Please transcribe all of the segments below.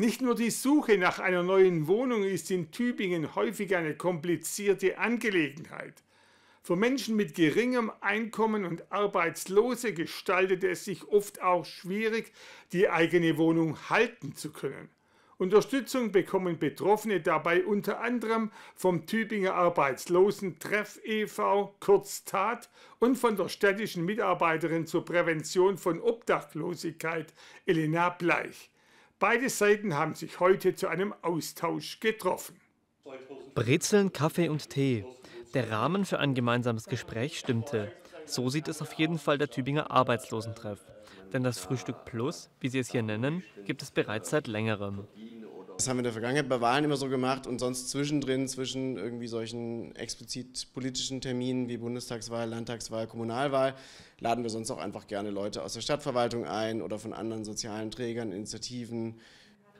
Nicht nur die Suche nach einer neuen Wohnung ist in Tübingen häufig eine komplizierte Angelegenheit. Für Menschen mit geringem Einkommen und Arbeitslose gestaltet es sich oft auch schwierig, die eigene Wohnung halten zu können. Unterstützung bekommen Betroffene dabei unter anderem vom Tübinger Arbeitslosentreff e.V., kurz TAT, und von der städtischen Mitarbeiterin zur Prävention von Obdachlosigkeit, Elena Bleich. Beide Seiten haben sich heute zu einem Austausch getroffen. Brezeln, Kaffee und Tee. Der Rahmen für ein gemeinsames Gespräch stimmte. So sieht es auf jeden Fall der Tübinger Arbeitslosentreff. Denn das Frühstück Plus, wie sie es hier nennen, gibt es bereits seit längerem. Das haben wir in der Vergangenheit bei Wahlen immer so gemacht und sonst zwischendrin, zwischen irgendwie solchen explizit politischen Terminen wie Bundestagswahl, Landtagswahl, Kommunalwahl, laden wir sonst auch einfach gerne Leute aus der Stadtverwaltung ein oder von anderen sozialen Trägern, Initiativen.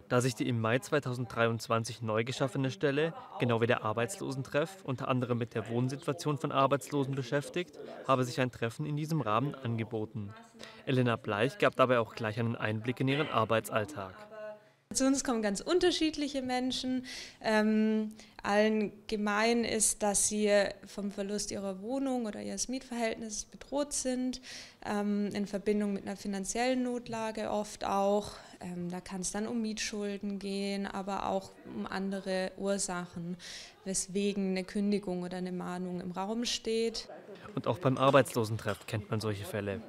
Da sich die im Mai 2023 neu geschaffene Stelle, genau wie der Arbeitslosentreff, unter anderem mit der Wohnsituation von Arbeitslosen beschäftigt, habe sich ein Treffen in diesem Rahmen angeboten. Elena Bleich gab dabei auch gleich einen Einblick in ihren Arbeitsalltag. Zu uns kommen ganz unterschiedliche Menschen. Ähm, allen gemein ist, dass sie vom Verlust ihrer Wohnung oder ihres Mietverhältnisses bedroht sind, ähm, in Verbindung mit einer finanziellen Notlage oft auch. Ähm, da kann es dann um Mietschulden gehen, aber auch um andere Ursachen, weswegen eine Kündigung oder eine Mahnung im Raum steht. Und auch beim Arbeitslosentreff kennt man solche Fälle.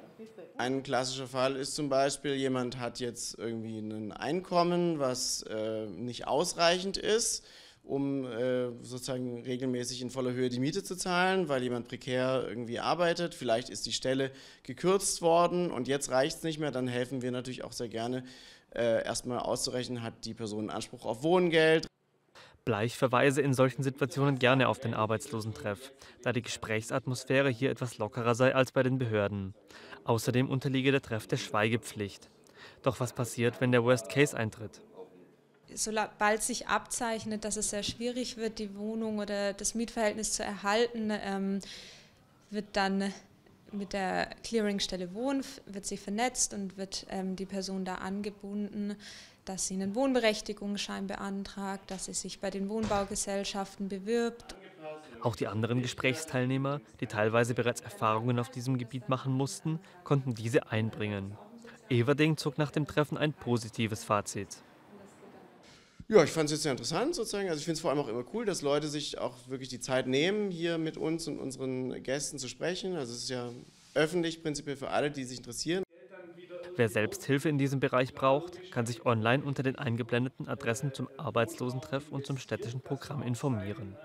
Ein klassischer Fall ist zum Beispiel, jemand hat jetzt irgendwie ein Einkommen, was äh, nicht ausreichend ist, um äh, sozusagen regelmäßig in voller Höhe die Miete zu zahlen, weil jemand prekär irgendwie arbeitet. Vielleicht ist die Stelle gekürzt worden und jetzt reicht es nicht mehr. Dann helfen wir natürlich auch sehr gerne, äh, erstmal auszurechnen, hat die Person Anspruch auf Wohngeld. Bleich verweise in solchen Situationen gerne auf den Arbeitslosentreff, da die Gesprächsatmosphäre hier etwas lockerer sei als bei den Behörden. Außerdem unterliege der Treff der Schweigepflicht. Doch was passiert, wenn der Worst Case eintritt? Sobald sich abzeichnet, dass es sehr schwierig wird, die Wohnung oder das Mietverhältnis zu erhalten, ähm, wird dann mit der Clearingstelle Wohn wird sie vernetzt und wird ähm, die Person da angebunden, dass sie einen Wohnberechtigungsschein beantragt, dass sie sich bei den Wohnbaugesellschaften bewirbt. Auch die anderen Gesprächsteilnehmer, die teilweise bereits Erfahrungen auf diesem Gebiet machen mussten, konnten diese einbringen. Everding zog nach dem Treffen ein positives Fazit. Ja, ich fand es jetzt sehr interessant sozusagen. Also ich finde es vor allem auch immer cool, dass Leute sich auch wirklich die Zeit nehmen, hier mit uns und unseren Gästen zu sprechen. Also es ist ja öffentlich prinzipiell für alle, die sich interessieren. Wer selbst Hilfe in diesem Bereich braucht, kann sich online unter den eingeblendeten Adressen zum Arbeitslosentreff und zum städtischen Programm informieren.